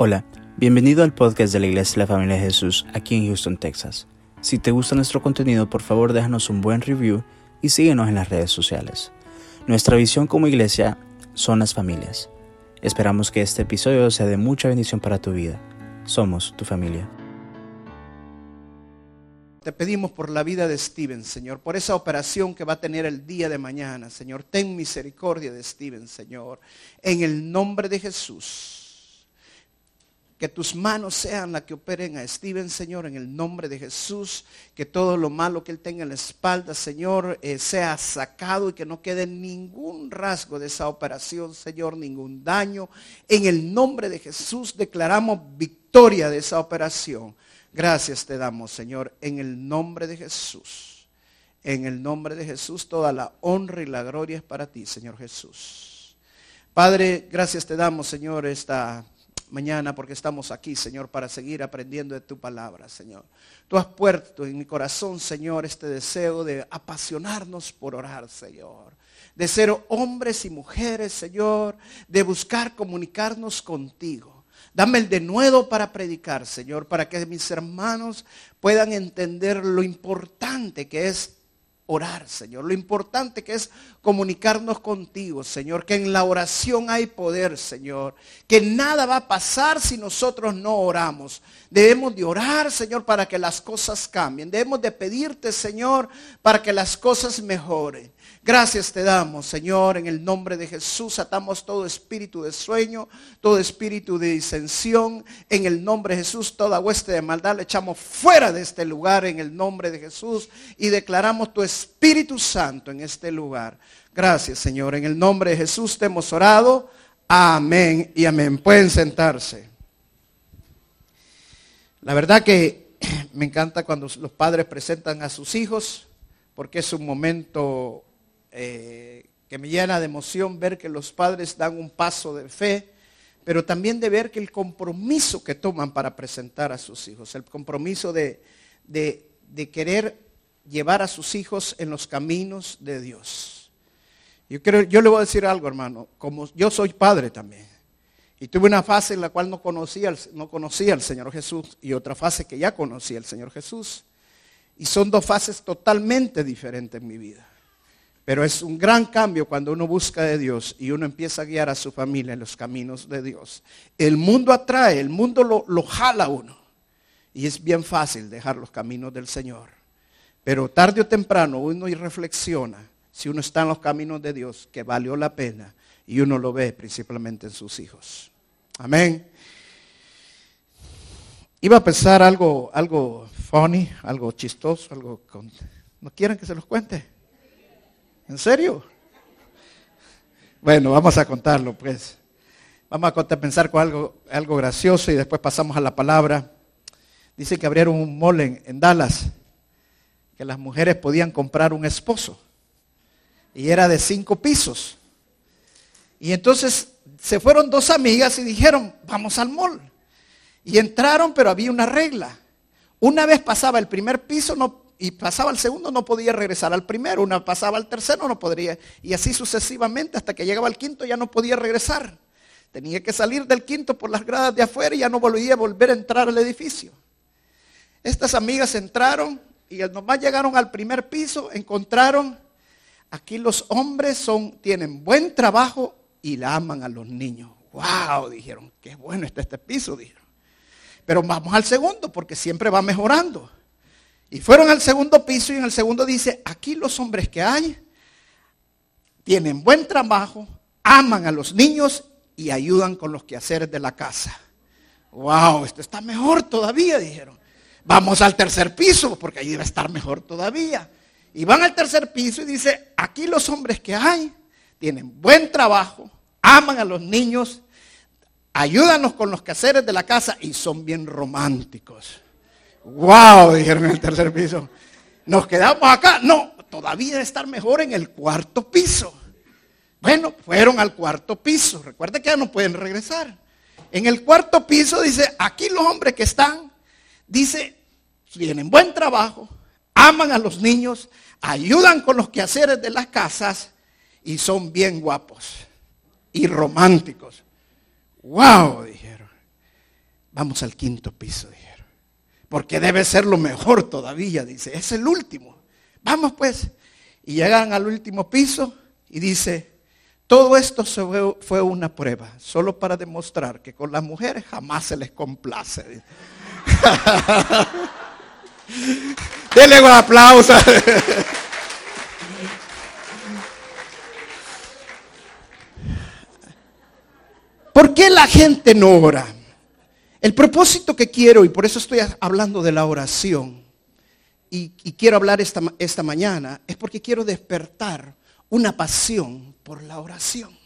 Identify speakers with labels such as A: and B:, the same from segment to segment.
A: Hola, bienvenido al podcast de la Iglesia de la Familia de Jesús aquí en Houston, Texas. Si te gusta nuestro contenido, por favor déjanos un buen review y síguenos en las redes sociales. Nuestra visión como iglesia son las familias. Esperamos que este episodio sea de mucha bendición para tu vida. Somos tu familia.
B: Te pedimos por la vida de Steven, Señor, por esa operación que va a tener el día de mañana, Señor. Ten misericordia de Steven, Señor, en el nombre de Jesús. Que tus manos sean las que operen a Steven, Señor, en el nombre de Jesús. Que todo lo malo que él tenga en la espalda, Señor, eh, sea sacado y que no quede ningún rasgo de esa operación, Señor, ningún daño. En el nombre de Jesús declaramos victoria de esa operación. Gracias te damos, Señor, en el nombre de Jesús. En el nombre de Jesús, toda la honra y la gloria es para ti, Señor Jesús. Padre, gracias te damos, Señor, esta mañana porque estamos aquí, Señor, para seguir aprendiendo de tu palabra, Señor. Tú has puesto en mi corazón, Señor, este deseo de apasionarnos por orar, Señor. De ser hombres y mujeres, Señor, de buscar comunicarnos contigo. Dame el denuedo para predicar, Señor, para que mis hermanos puedan entender lo importante que es orar, Señor. Lo importante que es comunicarnos contigo, Señor. Que en la oración hay poder, Señor. Que nada va a pasar si nosotros no oramos. Debemos de orar, Señor, para que las cosas cambien. Debemos de pedirte, Señor, para que las cosas mejoren. Gracias te damos, Señor, en el nombre de Jesús. Atamos todo espíritu de sueño, todo espíritu de disensión. En el nombre de Jesús, toda hueste de maldad le echamos fuera de este lugar en el nombre de Jesús y declaramos tu Espíritu Santo en este lugar. Gracias, Señor. En el nombre de Jesús te hemos orado. Amén y amén. Pueden sentarse. La verdad que me encanta cuando los padres presentan a sus hijos porque es un momento eh, que me llena de emoción ver que los padres dan un paso de fe, pero también de ver que el compromiso que toman para presentar a sus hijos, el compromiso de, de, querer llevar a sus hijos en los caminos de Dios. Yo, creo, yo le voy a decir algo, hermano, como yo soy padre también. Y tuve una fase en la cual no conocía, no conocía al Señor Jesús y otra fase que ya conocía al Señor Jesús. Y son dos fases totalmente diferentes en mi vida. Pero es un gran cambio cuando uno busca de Dios y uno empieza a guiar a su familia en los caminos de Dios. El mundo atrae, el mundo lo, lo jala uno. Y es bien fácil dejar los caminos del Señor. Pero tarde o temprano uno reflexiona si uno está en los caminos de Dios, que valió la pena. Y uno lo ve principalmente en sus hijos. Amén. Iba a pensar algo, algo funny, algo chistoso, algo... Con... ¿No quieren que se los cuente? ¿En serio? Bueno, vamos a contarlo, pues. Vamos a pensar con algo, algo gracioso y después pasamos a la palabra. Dice que abrieron un mole en, Dallas, que las mujeres podían comprar un esposo. Y era de cinco pisos. Y entonces se fueron dos amigas y dijeron, vamos al mall. Y entraron, pero había una regla. Una vez pasaba el primer piso, no, y pasaba al segundo no podía regresar al primero, una pasaba al tercero no podría, y así sucesivamente hasta que llegaba al quinto ya no podía regresar. Tenía que salir del quinto por las gradas de afuera y ya no volvía a volver a entrar al edificio. Estas amigas entraron y nomás llegaron al primer piso, encontraron, aquí los hombres son, tienen buen trabajo y la aman a los niños. ¡Wow! Dijeron, qué bueno está este piso, dijeron. Pero vamos al segundo porque siempre va mejorando. Y fueron al segundo piso y en el segundo dice, aquí los hombres que hay tienen buen trabajo, aman a los niños y ayudan con los quehaceres de la casa. Wow, esto está mejor todavía, dijeron. Vamos al tercer piso, porque ahí debe estar mejor todavía. Y van al tercer piso y dice, aquí los hombres que hay tienen buen trabajo, aman a los niños, ayúdanos con los quehaceres de la casa y son bien románticos. Wow, dijeron en el tercer piso. Nos quedamos acá. No, todavía estar mejor en el cuarto piso. Bueno, fueron al cuarto piso. Recuerda que ya no pueden regresar. En el cuarto piso dice, aquí los hombres que están, dice, tienen buen trabajo, aman a los niños, ayudan con los quehaceres de las casas y son bien guapos y románticos. Wow, dijeron. Vamos al quinto piso. Porque debe ser lo mejor todavía, dice. Es el último. Vamos pues. Y llegan al último piso y dice, todo esto fue una prueba, solo para demostrar que con las mujeres jamás se les complace. Denle un aplauso. ¿Por qué la gente no ora? El propósito que quiero, y por eso estoy hablando de la oración, y, quiero hablar esta, esta mañana, es porque quiero despertar una pasión por la oración.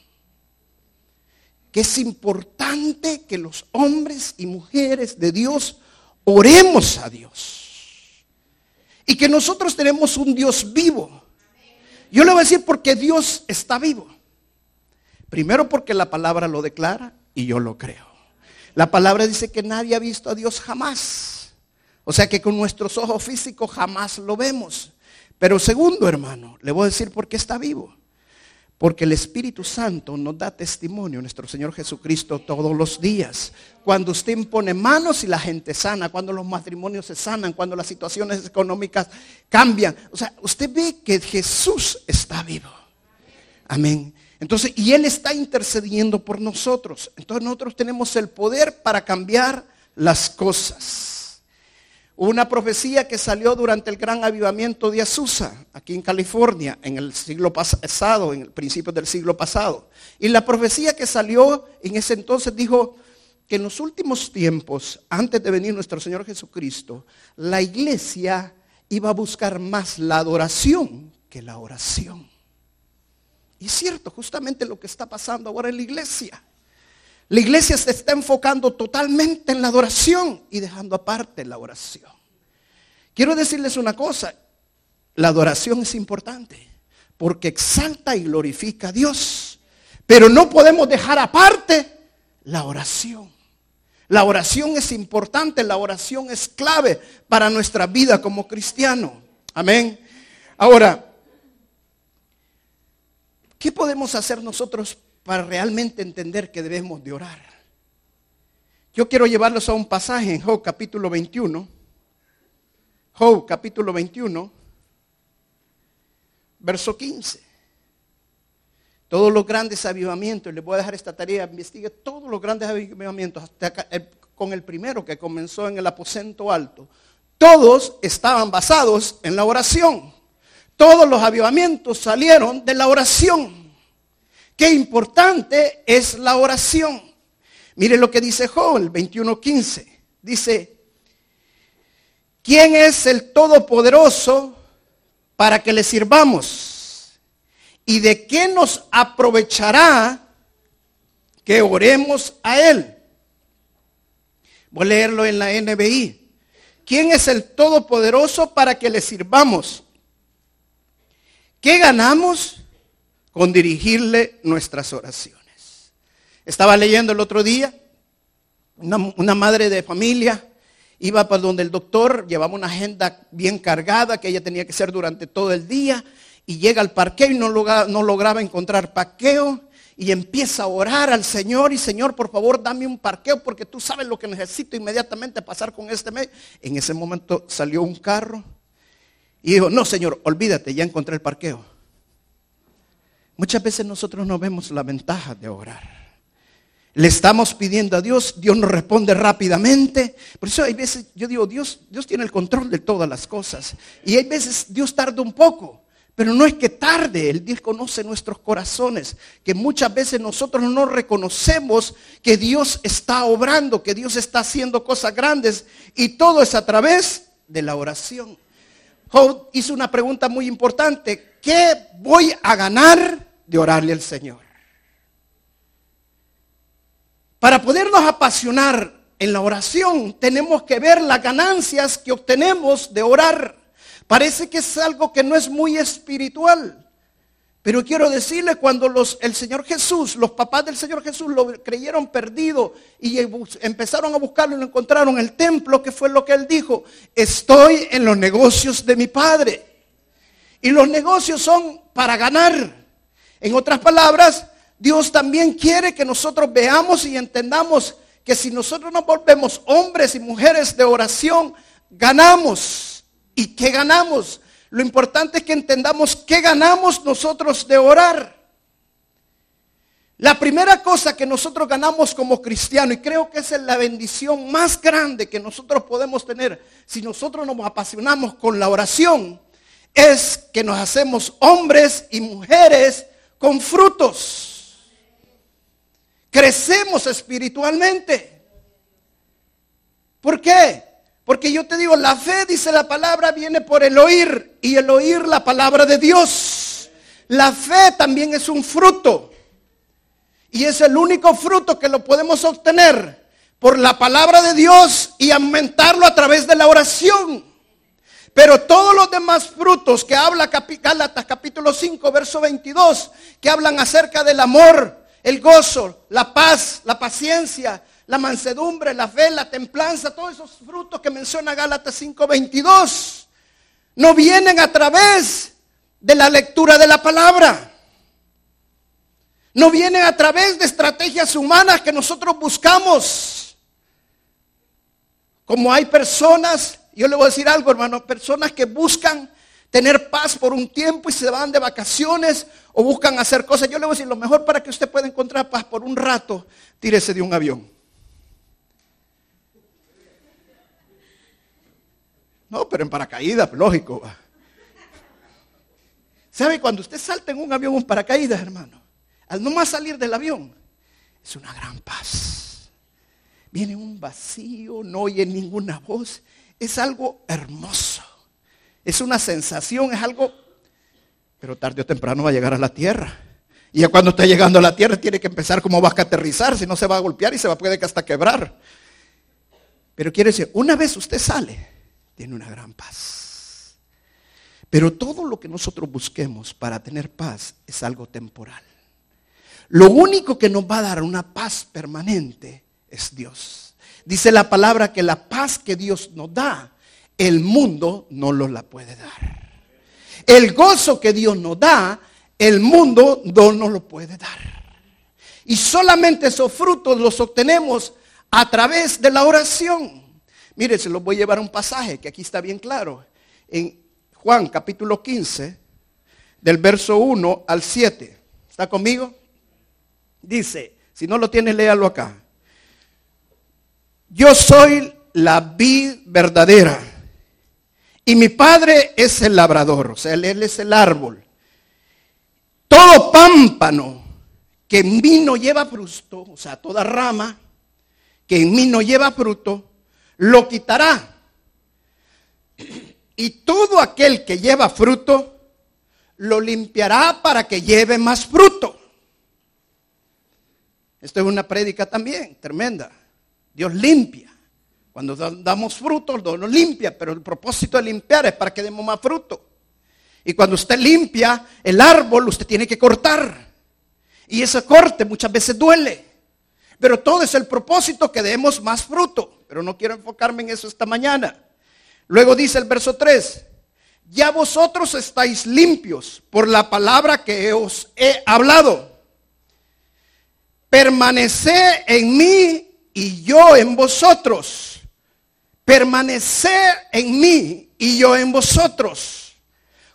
B: Que es importante que los hombres y mujeres de Dios oremos a Dios. Y que nosotros tenemos un Dios vivo. Yo le voy a decir porque Dios está vivo. Primero porque la palabra lo declara y yo lo creo. La palabra dice que nadie ha visto a Dios jamás. O sea que con nuestros ojos físicos jamás lo vemos. Pero segundo, hermano, le voy a decir por qué está vivo. Porque el Espíritu Santo nos da testimonio, nuestro Señor Jesucristo, todos los días. Cuando usted impone manos y la gente sana, cuando los matrimonios se sanan, cuando las situaciones económicas cambian. O sea, usted ve que Jesús está vivo. Amén. Entonces, y Él está intercediendo por nosotros. Entonces nosotros tenemos el poder para cambiar las cosas una profecía que salió durante el gran avivamiento de Azusa, aquí en California, en el siglo pasado, en el principio del siglo pasado. Y la profecía que salió en ese entonces dijo que en los últimos tiempos, antes de venir nuestro Señor Jesucristo, la iglesia iba a buscar más la adoración que la oración. Y es cierto, justamente lo que está pasando ahora en la iglesia. La iglesia se está enfocando totalmente en la adoración y dejando aparte la oración. Quiero decirles una cosa, la adoración es importante porque exalta y glorifica a Dios, pero no podemos dejar aparte la oración. La oración es importante, la oración es clave para nuestra vida como cristiano. Amén. Ahora, ¿qué podemos hacer nosotros para realmente entender que debemos de orar. Yo quiero llevarlos a un pasaje en Job capítulo 21. Job capítulo 21, verso 15. Todos los grandes avivamientos, les voy a dejar esta tarea, investigue todos los grandes avivamientos, hasta con el primero que comenzó en el aposento alto. Todos estaban basados en la oración. Todos los avivamientos salieron de la oración. Qué importante es la oración. Mire lo que dice Job, el 21.15. Dice, ¿quién es el Todopoderoso para que le sirvamos? ¿Y de qué nos aprovechará que oremos a Él? Voy a leerlo en la NBI. ¿Quién es el Todopoderoso para que le sirvamos? ¿Qué ganamos? con dirigirle nuestras oraciones. Estaba leyendo el otro día, una, madre de familia iba para donde el doctor, llevaba una agenda bien cargada que ella tenía que hacer durante todo el día y llega al parqueo y no, no lograba encontrar parqueo y empieza a orar al Señor y Señor, por favor, dame un parqueo porque tú sabes lo que necesito inmediatamente pasar con este mes. En ese momento salió un carro y dijo, no, Señor, olvídate, ya encontré el parqueo. Muchas veces nosotros no vemos la ventaja de orar. Le estamos pidiendo a Dios, Dios nos responde rápidamente. Por eso hay veces, yo digo, Dios, Dios tiene el control de todas las cosas. Y hay veces Dios tarda un poco. Pero no es que tarde, Él Dios conoce nuestros corazones, que muchas veces nosotros no reconocemos que Dios está obrando, que Dios está haciendo cosas grandes y todo es a través de la oración. Job hizo una pregunta muy importante. ¿Qué voy a ganar de orarle al Señor? Para podernos apasionar en la oración, tenemos que ver las ganancias que obtenemos de orar. Parece que es algo que no es muy espiritual. Pero quiero decirle, cuando los, el Señor Jesús, los papás del Señor Jesús lo creyeron perdido y empezaron a buscarlo y lo encontraron en el templo, que fue lo que él dijo, estoy en los negocios de mi Padre. Y los negocios son para ganar. En otras palabras, Dios también quiere que nosotros veamos y entendamos que si nosotros nos volvemos hombres y mujeres de oración, ganamos. ¿Y qué ganamos? Lo importante es que entendamos qué ganamos nosotros de orar. La primera cosa que nosotros ganamos como cristianos, y creo que esa es la bendición más grande que nosotros podemos tener si nosotros nos apasionamos con la oración, es que nos hacemos hombres y mujeres con frutos. Crecemos espiritualmente. ¿Por qué? Porque yo te digo, la fe, dice la palabra, viene por el oír y el oír la palabra de Dios. La fe también es un fruto. Y es el único fruto que lo podemos obtener por la palabra de Dios y aumentarlo a través de la oración. Pero todos los demás frutos que habla Gálatas capítulo 5, verso 22, que hablan acerca del amor, el gozo, la paz, la paciencia, la mansedumbre, la fe, la templanza, todos esos frutos que menciona Gálatas 5, 22, no vienen a través de la lectura de la palabra. No vienen a través de estrategias humanas que nosotros buscamos. Como hay personas, yo le voy a decir algo hermano, personas que buscan tener paz por un tiempo y se van de vacaciones o buscan hacer cosas. Yo le voy a decir, lo mejor para que usted pueda encontrar paz por un rato, tírese de un avión. No, pero en paracaídas, lógico. ¿Sabe cuando usted salta en un avión un paracaídas, hermano? al no más salir del avión, es una gran paz. Viene un vacío, no oye ninguna voz. Es algo hermoso. Es una sensación, es algo... Pero tarde o temprano va a llegar a la tierra. Y ya cuando está llegando a la tierra tiene que empezar como va a aterrizar, si no se va a golpear y se va a puede hasta quebrar. Pero quiere decir, una vez usted sale, tiene una gran paz. Pero todo lo que nosotros busquemos para tener paz es algo temporal. Lo único que nos va a dar una paz permanente es Dios. Dice la palabra que la paz que Dios nos da, el mundo no nos la puede dar. El gozo que Dios nos da, el mundo no nos lo puede dar. Y solamente esos frutos los obtenemos a través de la oración. Mire, se los voy a llevar un pasaje que aquí está bien claro. En Juan capítulo 15, del verso 1 al 7. ¿Está conmigo? Dice, si no lo tienes, léalo acá. Yo soy la vid verdadera y mi padre es el labrador, o sea, él, es el árbol. Todo pámpano que en mí no lleva fruto, o sea, toda rama que en mí no lleva fruto, lo quitará. Y todo aquel que lleva fruto, lo limpiará para que lleve más fruto. Esto es una prédica también, tremenda. Dios limpia. Cuando damos frutos, Dios nos limpia, pero el propósito de limpiar es para que demos más fruto. Y cuando usted limpia el árbol, usted tiene que cortar. Y ese corte muchas veces duele. Pero todo es el propósito que demos más fruto. Pero no quiero enfocarme en eso esta mañana. Luego dice el verso 3, ya vosotros estáis limpios por la palabra que os he hablado. Permanecer en mí y yo en vosotros. Permanecer en mí y yo en vosotros.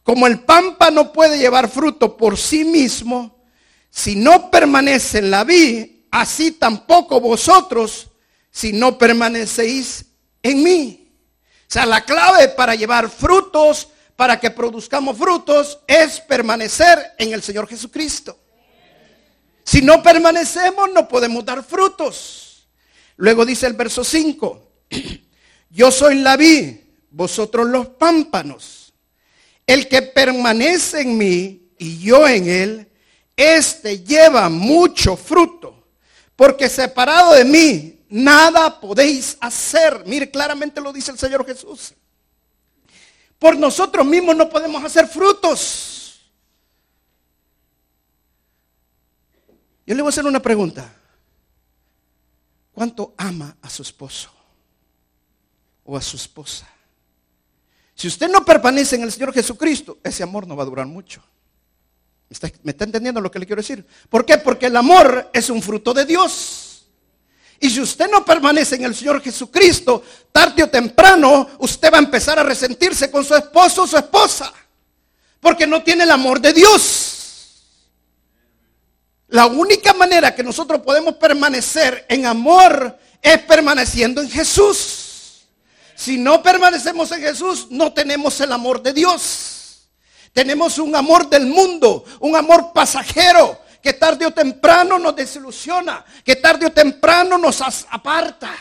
B: Como el pampa no puede llevar fruto por sí mismo, si no permanece en la vid, así tampoco vosotros, si no permanecéis en mí. O sea, la clave para llevar frutos, para que produzcamos frutos, es permanecer en el Señor Jesucristo. Si no permanecemos, no podemos dar frutos. Luego dice el verso 5, yo soy la vid, vosotros los pámpanos. El que permanece en mí y yo en él, este lleva mucho fruto, porque separado de mí, nada podéis hacer. Mire, claramente lo dice el Señor Jesús. Por nosotros mismos no podemos hacer frutos. Yo le voy a hacer una pregunta. ¿Cuánto ama a su esposo o a su esposa? Si usted no permanece en el Señor Jesucristo, ese amor no va a durar mucho. ¿Me está, entendiendo lo que le quiero decir? ¿Por qué? Porque el amor es un fruto de Dios. Y si usted no permanece en el Señor Jesucristo, tarde o temprano usted va a empezar a resentirse con su esposo o su esposa. Porque no tiene el amor de Dios. La única manera que nosotros podemos permanecer en amor es permaneciendo en Jesús. Si no permanecemos en Jesús, no tenemos el amor de Dios. Tenemos un amor del mundo, un amor pasajero, que tarde o temprano nos desilusiona, que tarde o temprano nos aparta.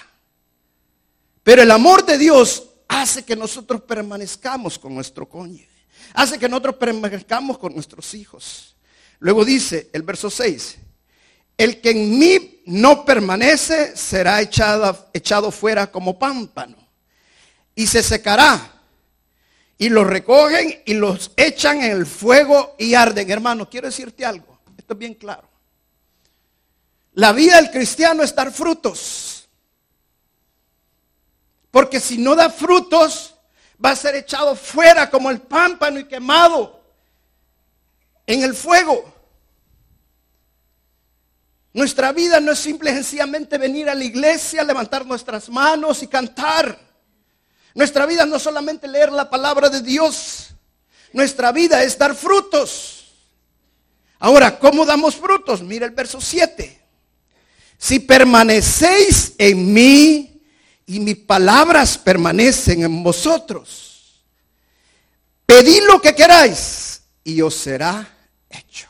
B: Pero el amor de Dios hace que nosotros permanezcamos con nuestro cónyuge, hace que nosotros permanezcamos con nuestros hijos. Luego dice el verso 6, el que en mí no permanece será echado, echado fuera como pámpano y se secará. Y los recogen y los echan en el fuego y arden. Hermano, quiero decirte algo. Esto es bien claro. La vida del cristiano es dar frutos. Porque si no da frutos, va a ser echado fuera como el pámpano y quemado en el fuego. Nuestra vida no es simple sencillamente venir a la iglesia, levantar nuestras manos y cantar. Nuestra vida no solamente leer la palabra de Dios. Nuestra vida es dar frutos. Ahora, ¿cómo damos frutos? Mira el verso 7. Si permanecéis en mí y mis palabras permanecen en vosotros, pedid lo que queráis y os será hecho.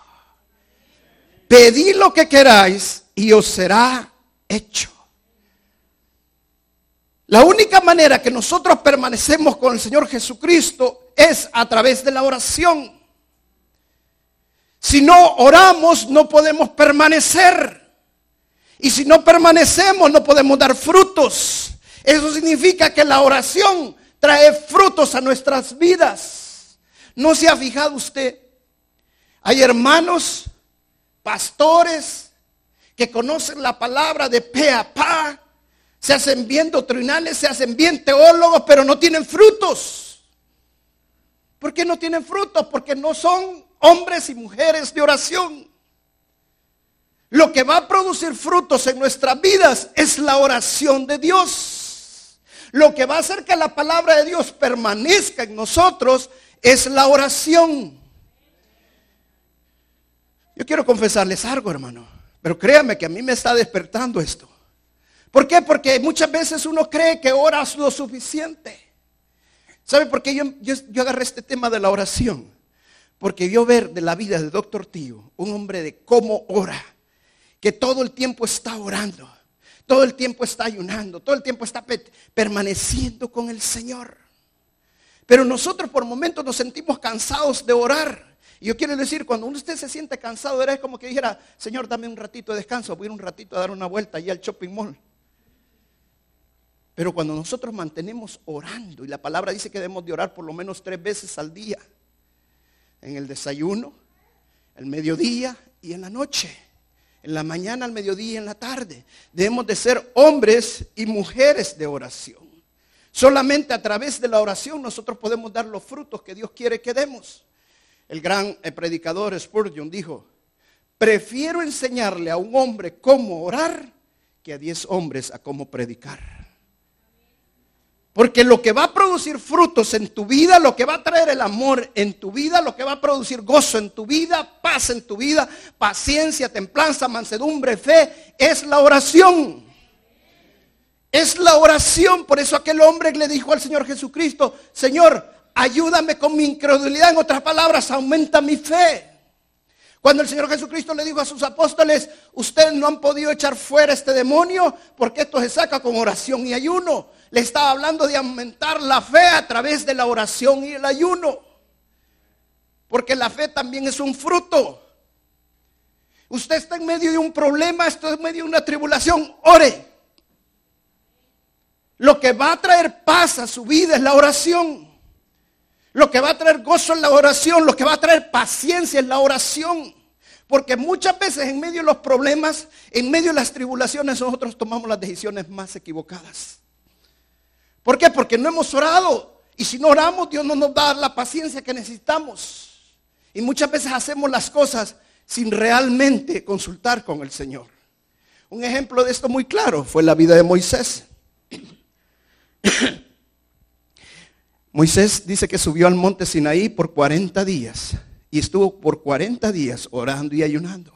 B: Pedid lo que queráis y os será hecho. La única manera que nosotros permanecemos con el Señor Jesucristo es a través de la oración. Si no oramos, no podemos permanecer. Y si no permanecemos, no podemos dar frutos. Eso significa que la oración trae frutos a nuestras vidas. ¿No se ha fijado usted? Hay hermanos, pastores, que conocen la palabra de pe a pa, se hacen bien doctrinales, se hacen bien teólogos, pero no tienen frutos. ¿Por qué no tienen frutos? Porque no son hombres y mujeres de oración. Lo que va a producir frutos en nuestras vidas es la oración de Dios. Lo que va a hacer que la palabra de Dios permanezca en nosotros es la oración. Yo quiero confesarles algo, hermano. Pero créame que a mí me está despertando esto. ¿Por qué? Porque muchas veces uno cree que oras lo suficiente. ¿Sabe por qué yo, yo, agarré este tema de la oración? Porque yo ver de la vida del doctor Tío, un hombre de cómo ora, que todo el tiempo está orando, todo el tiempo está ayunando, todo el tiempo está permaneciendo con el Señor. Pero nosotros por momentos nos sentimos cansados de orar. Y yo quiero decir, cuando usted se siente cansado, era como que dijera, Señor, dame un ratito de descanso, voy a ir un ratito a dar una vuelta allá al shopping mall. Pero cuando nosotros mantenemos orando, y la palabra dice que debemos de orar por lo menos tres veces al día, en el desayuno, el mediodía y en la noche, en la mañana, al mediodía y en la tarde, debemos de ser hombres y mujeres de oración. Solamente a través de la oración nosotros podemos dar los frutos que Dios quiere que demos. El gran eh, predicador Spurgeon dijo, prefiero enseñarle a un hombre cómo orar que a diez hombres a cómo predicar. Porque lo que va a producir frutos en tu vida, lo que va a traer el amor en tu vida, lo que va a producir gozo en tu vida, paz en tu vida, paciencia, templanza, mansedumbre, fe, es la oración. Es la oración. Por eso aquel hombre le dijo al Señor Jesucristo, Señor, ayúdame con mi incredulidad. En otras palabras, aumenta mi fe. Cuando el Señor Jesucristo le dijo a sus apóstoles, ustedes no han podido echar fuera este demonio porque esto se saca con oración y ayuno. Le estaba hablando de aumentar la fe a través de la oración y el ayuno. Porque la fe también es un fruto. Usted está en medio de un problema, está en medio de una tribulación, ore. Lo que va a traer paz a su vida es la oración. Lo que va a traer gozo en la oración, lo que va a traer paciencia en la oración. Porque muchas veces en medio de los problemas, en medio de las tribulaciones, nosotros tomamos las decisiones más equivocadas. ¿Por qué? Porque no hemos orado. Y si no oramos, Dios no nos va a dar la paciencia que necesitamos. Y muchas veces hacemos las cosas sin realmente consultar con el Señor. Un ejemplo de esto muy claro fue la vida de Moisés. Moisés dice que subió al monte Sinaí por 40 días y estuvo por 40 días orando y ayunando.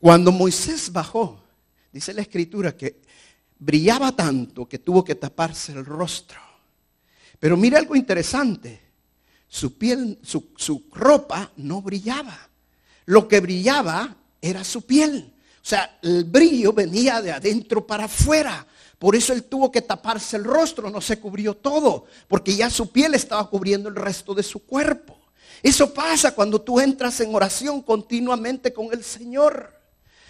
B: Cuando Moisés bajó, dice la escritura que brillaba tanto que tuvo que taparse el rostro. Pero mire algo interesante, su piel, su, su ropa no brillaba. Lo que brillaba era su piel. O sea, el brillo venía de adentro para afuera. Por eso él tuvo que taparse el rostro, no se cubrió todo, porque ya su piel estaba cubriendo el resto de su cuerpo. Eso pasa cuando tú entras en oración continuamente con el Señor.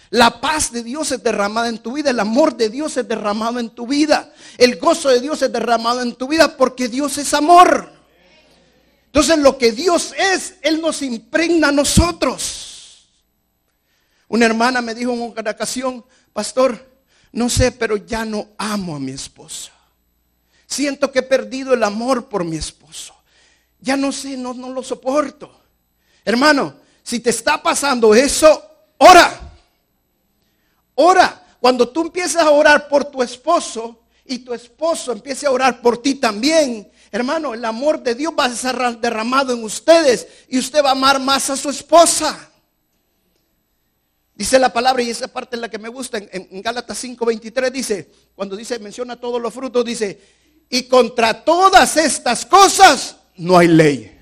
B: La paz de Dios es derramada en tu vida, el amor de Dios es derramado en tu vida, el gozo de Dios es derramado en tu vida porque Dios es amor. Entonces lo que Dios es, Él nos impregna a nosotros. Una hermana me dijo en una ocasión, pastor, no sé, pero ya no amo a mi esposo. Siento que he perdido el amor por mi esposo. Ya no sé, no, no lo soporto. Hermano, si te está pasando eso, ora. Ora. Cuando tú empiezas a orar por tu esposo y tu esposo empiece a orar por ti también, hermano, el amor de Dios va a ser derramado en ustedes y usted va a amar más a su esposa. Dice la palabra, y esa parte es la que me gusta, en, en Gálatas 5:23 dice, cuando dice, menciona todos los frutos, dice, y contra todas estas cosas no hay ley.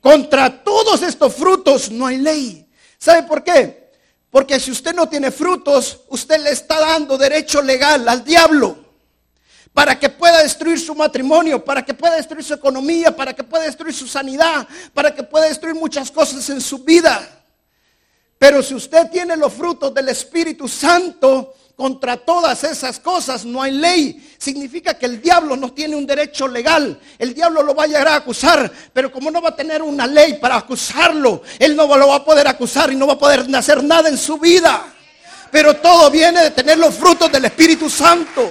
B: Contra todos estos frutos no hay ley. ¿Sabe por qué? Porque si usted no tiene frutos, usted le está dando derecho legal al diablo para que pueda destruir su matrimonio, para que pueda destruir su economía, para que pueda destruir su sanidad, para que pueda destruir muchas cosas en su vida. Pero si usted tiene los frutos del Espíritu Santo, contra todas esas cosas no hay ley. Significa que el diablo no tiene un derecho legal. El diablo lo va a llegar a acusar, pero como no va a tener una ley para acusarlo, él no lo va a poder acusar y no va a poder hacer nada en su vida. Pero todo viene de tener los frutos del Espíritu Santo.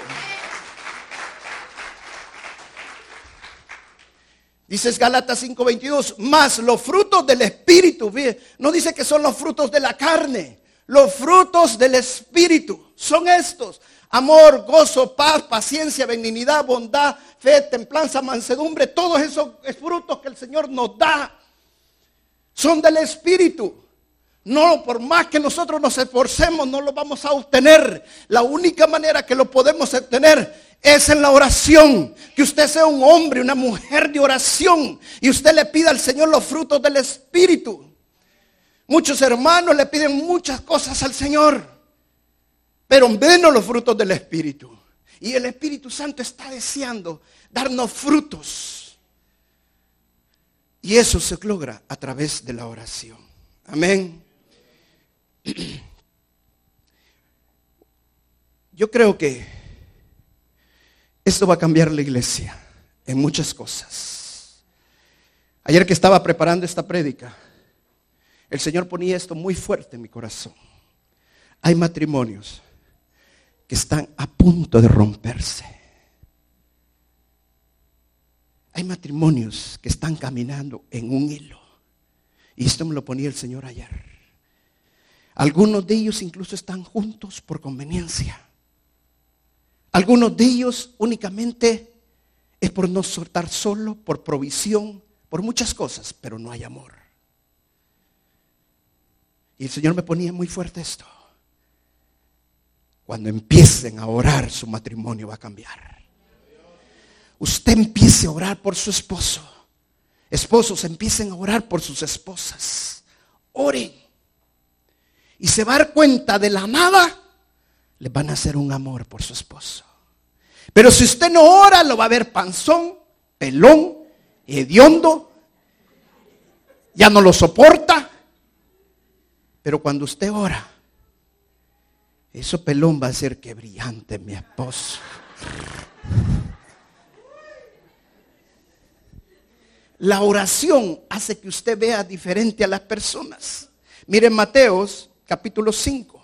B: Dice Galatas 5:22, más los frutos del Espíritu. No dice que son los frutos de la carne. Los frutos del Espíritu son estos. Amor, gozo, paz, paciencia, benignidad, bondad, fe, templanza, mansedumbre. Todos esos frutos que el Señor nos da son del Espíritu. No, por más que nosotros nos esforcemos, no lo vamos a obtener. La única manera que lo podemos obtener es en la oración. Que usted sea un hombre, una mujer de oración. Y usted le pida al Señor los frutos del Espíritu. Muchos hermanos le piden muchas cosas al Señor. Pero menos los frutos del Espíritu. Y el Espíritu Santo está deseando darnos frutos. Y eso se logra a través de la oración. Amén. Yo creo que esto va a cambiar la iglesia en muchas cosas. Ayer que estaba preparando esta prédica, el Señor ponía esto muy fuerte en mi corazón. Hay matrimonios que están a punto de romperse. Hay matrimonios que están caminando en un hilo. Y esto me lo ponía el Señor ayer. Algunos de ellos incluso están juntos por conveniencia. Algunos de ellos únicamente es por no soltar solo, por provisión, por muchas cosas, pero no hay amor. Y el Señor me ponía muy fuerte esto. Cuando empiecen a orar, su matrimonio va a cambiar. Usted empiece a orar por su esposo. Esposos empiecen a orar por sus esposas. Oren. Y se va a dar cuenta de la nada le van a hacer un amor por su esposo. Pero si usted no ora, lo va a ver panzón, pelón, hediondo, ya no lo soporta. Pero cuando usted ora, eso pelón va a ser que brillante mi esposo. La oración hace que usted vea diferente a las personas. Miren Mateos capítulo 5.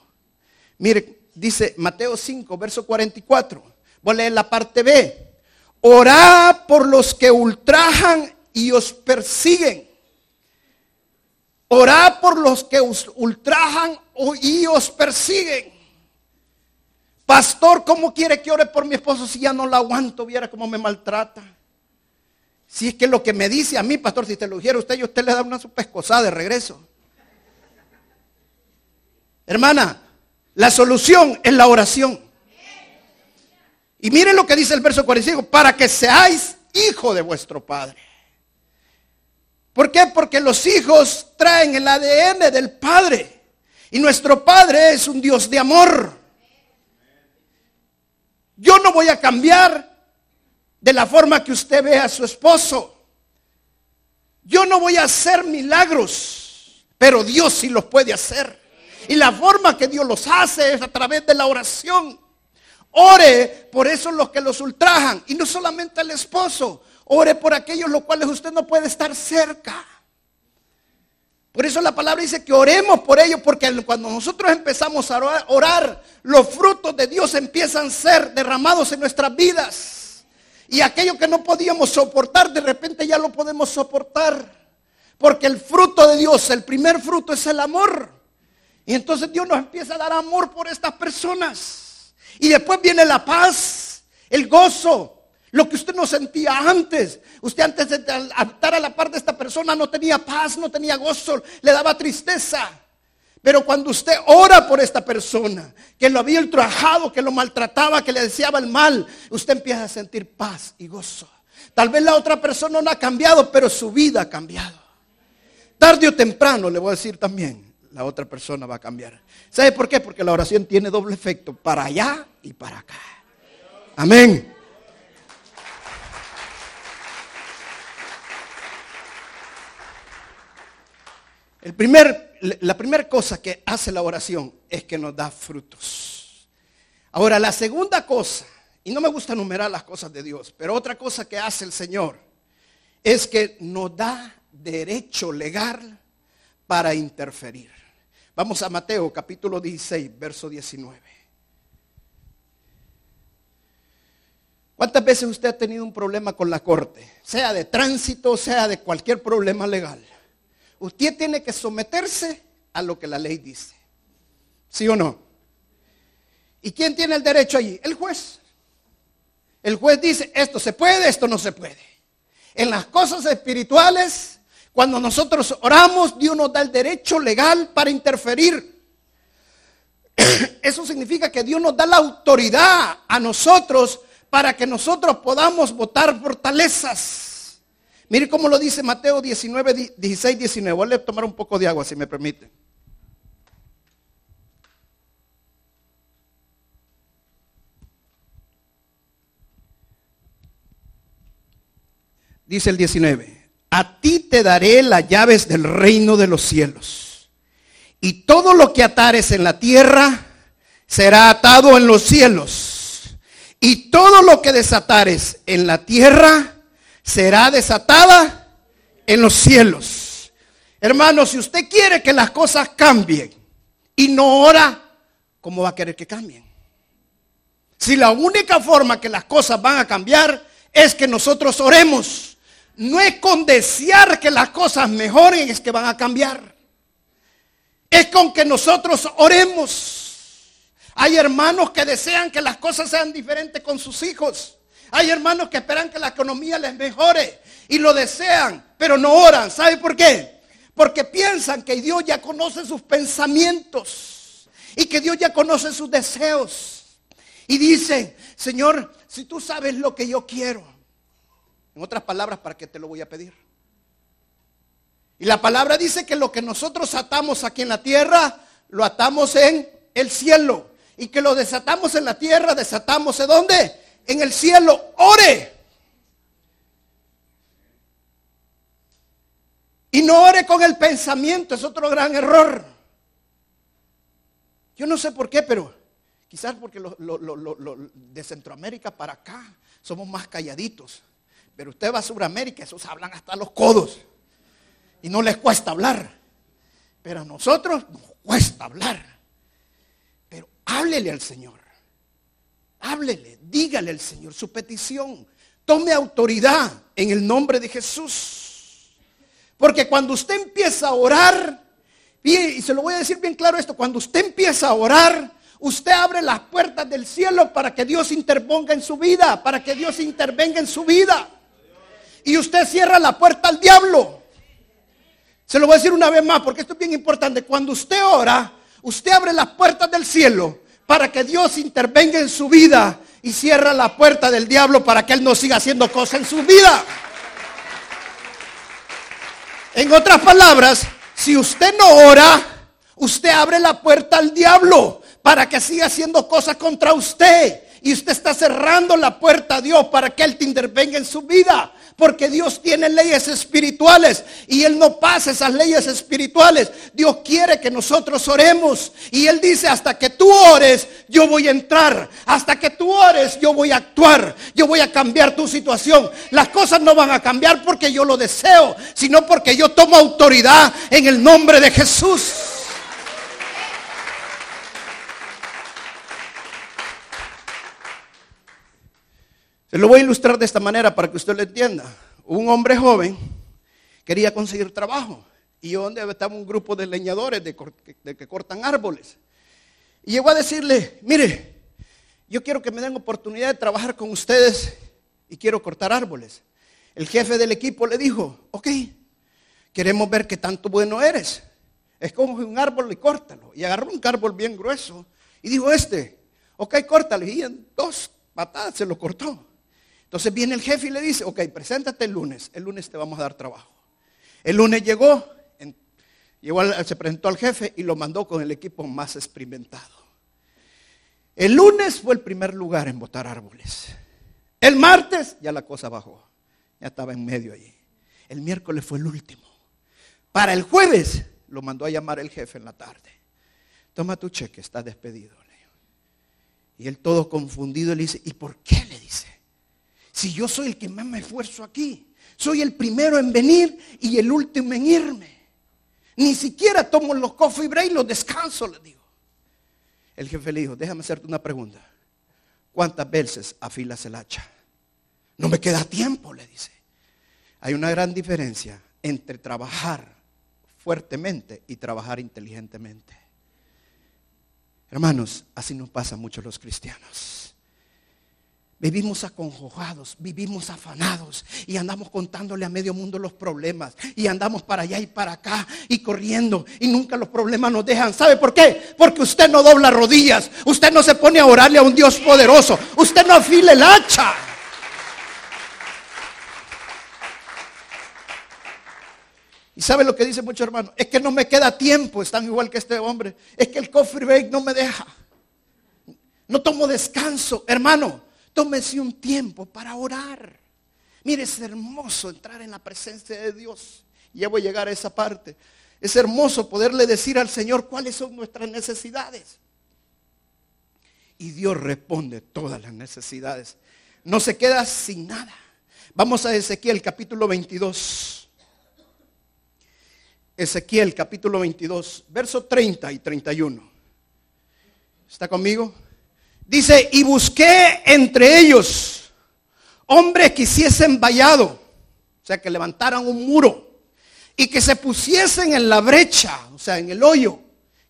B: Mire, dice Mateo 5, verso 44. Voy a leer la parte B. Orad por los que ultrajan y os persiguen. Orad por los que os ultrajan y os persiguen. Pastor, ¿cómo quiere que ore por mi esposo si ya no lo aguanto? Viera cómo me maltrata. Si es que lo que me dice a mí, pastor, si te lo dijera usted, y usted le da una pescosada de regreso. Hermana, la solución es la oración. Y miren lo que dice el verso 45, para que seáis hijo de vuestro Padre. ¿Por qué? Porque los hijos traen el ADN del Padre. Y nuestro Padre es un Dios de amor. Yo no voy a cambiar de la forma que usted ve a su esposo. Yo no voy a hacer milagros, pero Dios sí los puede hacer. Y la forma que Dios los hace es a través de la oración. Ore por esos los que los ultrajan. Y no solamente el esposo. Ore por aquellos los cuales usted no puede estar cerca. Por eso la palabra dice que oremos por ellos, porque cuando nosotros empezamos a orar, los frutos de Dios empiezan a ser derramados en nuestras vidas. Y aquello que no podíamos soportar, de repente ya lo podemos soportar. Porque el fruto de Dios, el primer fruto es el amor. Y entonces Dios nos empieza a dar amor por estas personas. Y después viene la paz, el gozo, lo que usted no sentía antes. Usted antes de estar a la par de esta persona no tenía paz, no tenía gozo, le daba tristeza. Pero cuando usted ora por esta persona, que lo había ultrajado, que lo maltrataba, que le deseaba el mal, usted empieza a sentir paz y gozo. Tal vez la otra persona no ha cambiado, pero su vida ha cambiado. Tarde o temprano, le voy a decir también, la otra persona va a cambiar. ¿Sabe por qué? Porque la oración tiene doble efecto, para allá y para acá. Amén. El primer, la primera cosa que hace la oración es que nos da frutos. Ahora, la segunda cosa, y no me gusta enumerar las cosas de Dios, pero otra cosa que hace el Señor es que nos da derecho legal para interferir. Vamos a Mateo capítulo 16, verso 19. ¿Cuántas veces usted ha tenido un problema con la corte? Sea de tránsito, sea de cualquier problema legal. Usted tiene que someterse a lo que la ley dice. ¿Sí o no? ¿Y quién tiene el derecho allí? El juez. El juez dice, esto se puede, esto no se puede. En las cosas espirituales, cuando nosotros oramos, Dios nos da el derecho legal para interferir. Eso significa que Dios nos da la autoridad a nosotros para que nosotros podamos votar fortalezas. Mire cómo lo dice Mateo 19, 16, 19. Voy a tomar un poco de agua, si me permite. Dice el 19, a ti te daré las llaves del reino de los cielos. Y todo lo que atares en la tierra será atado en los cielos. Y todo lo que desatares en la tierra será desatada en los cielos. Hermano, si usted quiere que las cosas cambien y no ora, ¿cómo va a querer que cambien? Si la única forma que las cosas van a cambiar es que nosotros oremos, no es con desear que las cosas mejoren, es que van a cambiar. Es con que nosotros oremos. Hay hermanos que desean que las cosas sean diferentes con sus hijos. Hay hermanos que esperan que la economía les mejore y lo desean, pero no oran. ¿Sabe por qué? Porque piensan que Dios ya conoce sus pensamientos y que Dios ya conoce sus deseos. Y dicen, Señor, si tú sabes lo que yo quiero, en otras palabras, ¿para qué te lo voy a pedir? Y la palabra dice que lo que nosotros atamos aquí en la tierra, lo atamos en el cielo. Y que lo desatamos en la tierra, desatamos en dónde? en el cielo, ore. Y no ore con el pensamiento, es otro gran error. Yo no sé por qué, pero quizás porque de Centroamérica para acá somos más calladitos. Pero usted va a Sudamérica, esos hablan hasta los codos. Y no les cuesta hablar. Pero a nosotros nos cuesta hablar. Pero háblele al Señor. Háblele, dígale al Señor su petición. Tome autoridad en el nombre de Jesús. Porque cuando usted empieza a orar, y se lo voy a decir bien claro esto, cuando usted empieza a orar, Usted abre las puertas del cielo para que Dios interponga en su vida, para que Dios intervenga en su vida. Y usted cierra la puerta al diablo. Se lo voy a decir una vez más porque esto es bien importante. Cuando usted ora, usted abre las puertas del cielo para que Dios intervenga en su vida y cierra la puerta del diablo para que Él no siga haciendo cosas en su vida. En otras palabras, si usted no ora, usted abre la puerta al diablo para que siga haciendo cosas contra usted. Y usted está cerrando la puerta a Dios para que Él te intervenga en su vida. Porque Dios tiene leyes espirituales y Él no pasa esas leyes espirituales. Dios quiere que nosotros oremos. Y Él dice, hasta que tú ores, yo voy a entrar. Hasta que tú ores, yo voy a actuar. Yo voy a cambiar tu situación. Las cosas no van a cambiar porque yo lo deseo, sino porque yo tomo autoridad en el nombre de Jesús. Se lo voy a ilustrar de esta manera para que usted lo entienda. Un hombre joven quería conseguir trabajo y donde estaba un grupo de leñadores de, que cortan árboles. Y llegó a decirle, mire, yo quiero que me den oportunidad de trabajar con ustedes y quiero cortar árboles. El jefe del equipo le dijo, ok, queremos ver qué tanto bueno eres. Escoge un árbol y córtalo. Y agarró un árbol bien grueso y dijo, este, ok, córtalo. Y en dos patadas se lo cortó. Entonces viene el jefe y le dice, ok, preséntate el lunes, el lunes te vamos a dar trabajo. El lunes llegó, se presentó al jefe y lo mandó con el equipo más experimentado. El lunes fue el primer lugar en botar árboles. El martes ya la cosa bajó, ya estaba en medio allí. El miércoles fue el último. Para el jueves lo mandó a llamar el jefe en la tarde. Toma tu cheque, estás despedido. Y él todo confundido le dice, ¿y por qué? Si yo soy el que más me esfuerzo aquí, soy el primero en venir y el último en irme. Ni siquiera tomo los coffee break y los descanso, le digo. El jefe le dijo, déjame hacerte una pregunta. ¿Cuántas veces afilas el hacha? No me queda tiempo, le dice. Hay una gran diferencia entre trabajar fuertemente y trabajar inteligentemente. Hermanos, así nos pasa a muchos los cristianos. Vivimos aconjojados, vivimos afanados y andamos contándole a medio mundo los problemas y andamos para allá y para acá y corriendo y nunca los problemas nos dejan. ¿Sabe por qué? Porque usted no dobla rodillas, usted no se pone a orarle a un Dios poderoso, usted no afile el hacha. Y sabe lo que dice mucho hermano, es que no me queda tiempo, están igual que este hombre, es que el coffee break no me deja. No tomo descanso, hermano. Tómese un tiempo para orar. Mire, es hermoso entrar en la presencia de Dios. Ya voy a llegar a esa parte. Es hermoso poderle decir al Señor cuáles son nuestras necesidades. Y Dios responde todas las necesidades. No se queda sin nada. Vamos a Ezequiel capítulo 22. Ezequiel capítulo 22, verso 30 y 31. ¿Está conmigo? Dice, y busqué entre ellos hombres que hiciesen vallado, o sea, que levantaran un muro y que se pusiesen en la brecha, o sea, en el hoyo,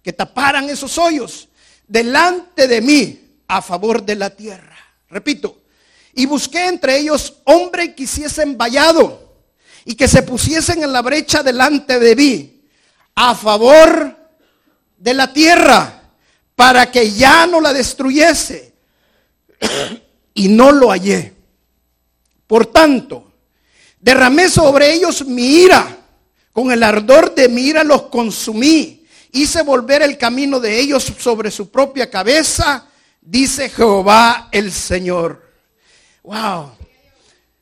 B: que taparan esos hoyos delante de mí a favor de la tierra. Repito, y busqué entre ellos hombres que hiciesen vallado y que se pusiesen en la brecha delante de mí a favor de la tierra para que ya no la destruyese. y no lo hallé. Por tanto, derramé sobre ellos mi ira. Con el ardor de mi ira los consumí. Hice volver el camino de ellos sobre su propia cabeza, dice Jehová el Señor. Wow.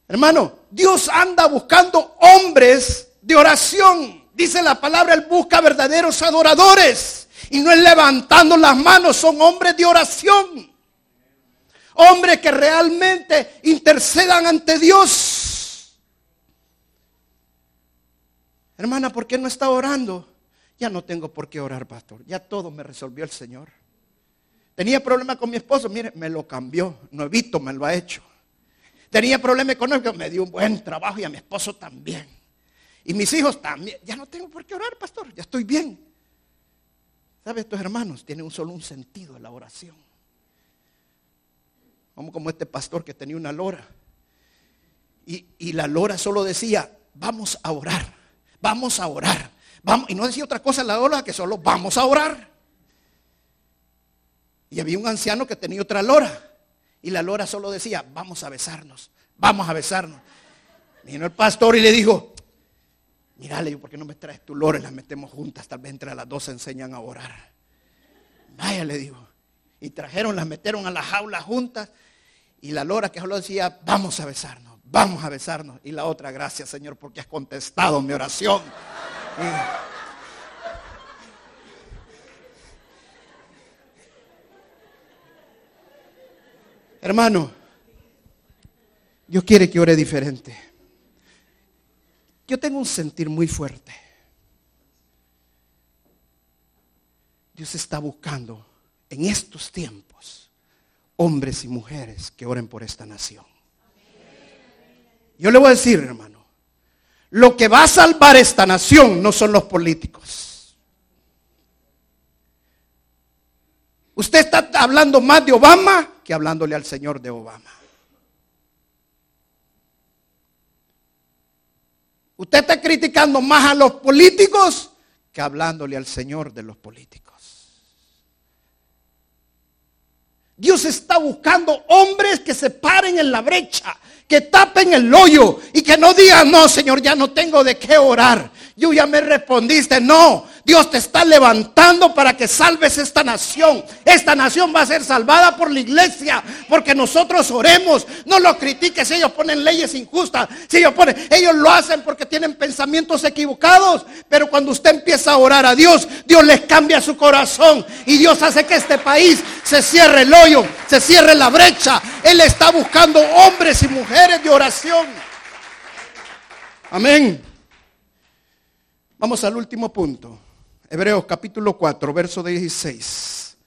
B: Hermano, Dios anda buscando hombres de oración. Dice la palabra, Él busca verdaderos adoradores. Y no es levantando las manos, son hombres de oración. Hombres que realmente intercedan ante Dios. Hermana, ¿por qué no está orando? Ya no tengo por qué orar, pastor. Ya todo me resolvió el Señor. Tenía problema con mi esposo, mire, me lo cambió. No evito, me lo ha hecho. Tenía problema económico, me dio un buen trabajo y a mi esposo también. Y mis hijos también. Ya no tengo por qué orar, pastor, ya estoy bien. ¿Sabe estos hermanos? Tienen un solo un sentido en la oración. Como como este pastor que tenía una lora. Y, y la lora solo decía, vamos a orar, vamos a orar. Vamos, y no decía otra cosa la lora que solo vamos a orar. Y había un anciano que tenía otra lora. Y la lora solo decía, vamos a besarnos, vamos a besarnos. Vino el pastor y le dijo, mírale, ¿por qué no me traes tu lora y las metemos juntas? Tal vez entre las dos se enseñan a orar. Vaya, le digo. Y trajeron, las metieron a la jaula juntas. Y la lora que solo decía, vamos a besarnos, vamos a besarnos. Y la otra, gracias Señor, porque has contestado mi oración. Hermano, Dios quiere que ore diferente. Yo tengo un sentir muy fuerte. Dios está buscando en estos tiempos hombres y mujeres que oren por esta nación. Yo le voy a decir, hermano, lo que va a salvar esta nación no son los políticos. Usted está hablando más de Obama que hablándole al Señor de Obama. Usted está criticando más a los políticos que hablándole al Señor de los políticos. Dios está buscando hombres que se paren en la brecha, que tapen el hoyo y que no digan, no, Señor, ya no tengo de qué orar. Yo ya me respondiste, no, Dios te está levantando para que salves esta nación. Esta nación va a ser salvada por la iglesia, porque nosotros oremos. No lo critiques, ellos ponen leyes injustas. Si ellos ponen, ellos lo hacen porque tienen pensamientos equivocados. Pero cuando usted empieza a orar a Dios, Dios les cambia su corazón y Dios hace que este país se cierre el hoyo, se cierre la brecha. Él está buscando hombres y mujeres de oración. Amén. Vamos al último punto. Hebreos capítulo 4, verso 16.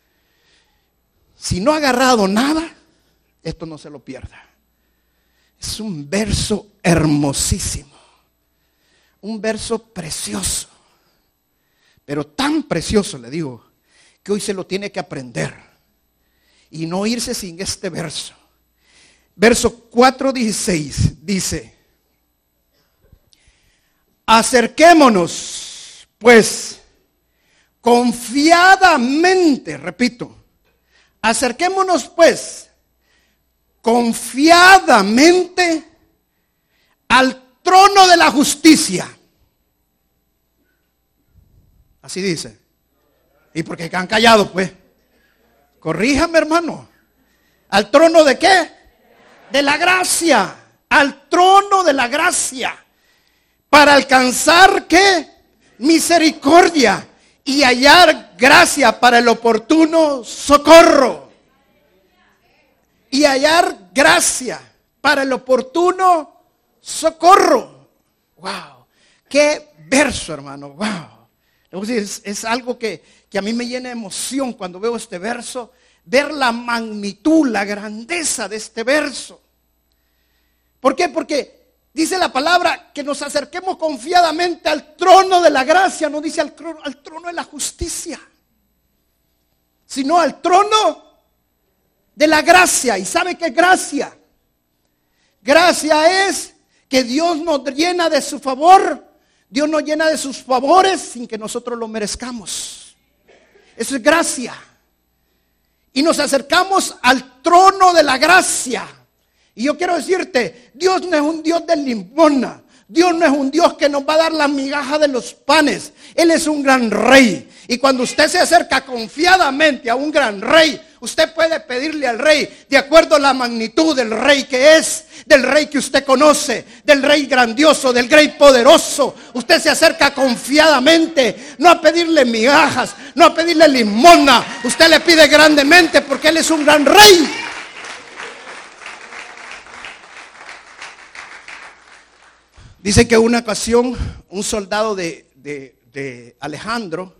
B: Si no ha agarrado nada, esto no se lo pierda. Es un verso hermosísimo. Un verso precioso. Pero tan precioso, le digo, que hoy se lo tiene que aprender. Y no irse sin este verso. Verso 4.16 dice, Acerquémonos, pues, confiadamente, repito, acerquémonos, pues, confiadamente al trono de la justicia. Así dice. ¿Y por qué han callado, pues? Corríjame, hermano. ¿Al trono de qué? De la gracia. Al trono de la gracia para alcanzar qué? Misericordia y hallar gracia para el oportuno socorro. Y hallar gracia para el oportuno socorro. Wow. Qué verso, hermano. Wow. Es, es algo que, que a mí me llena de emoción cuando veo este verso. Ver la magnitud, la grandeza de este verso. ¿Por qué? Porque Dice la palabra que nos acerquemos confiadamente al trono de la gracia, no dice al, trono de la justicia, sino al trono de la gracia. ¿Y sabe qué gracia? Gracia es que Dios nos llena de su favor, Dios nos llena de sus favores sin que nosotros lo merezcamos. Eso es gracia. Y nos acercamos al trono de la gracia. Y yo quiero decirte, Dios no es un Dios de limona. Dios no es un Dios que nos va a dar la migaja de los panes. Él es un gran rey. Y cuando usted se acerca confiadamente a un gran rey, usted puede pedirle al rey de acuerdo a la magnitud del rey que es, del rey que usted conoce, del rey grandioso, del rey poderoso. Usted se acerca confiadamente, no a pedirle migajas, no a pedirle limona. Usted le pide grandemente porque Él es un gran rey. Dice que una ocasión un soldado de, Alejandro,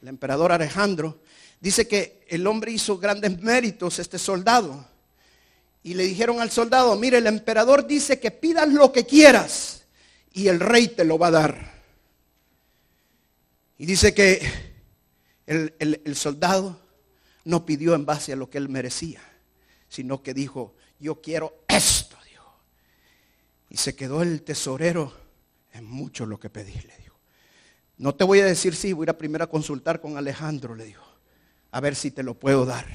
B: el emperador Alejandro, dice que el hombre hizo grandes méritos, este soldado. Y le dijeron al soldado, mire, el emperador dice que pidas lo que quieras y el rey te lo va a dar. Y dice que El, el soldado no pidió en base a lo que él merecía, sino que dijo, yo quiero esto. Y se quedó el tesorero en mucho lo que pedí, le dijo. No te voy a decir sí, voy a ir primero a consultar con Alejandro, le dijo, a ver si te lo puedo dar.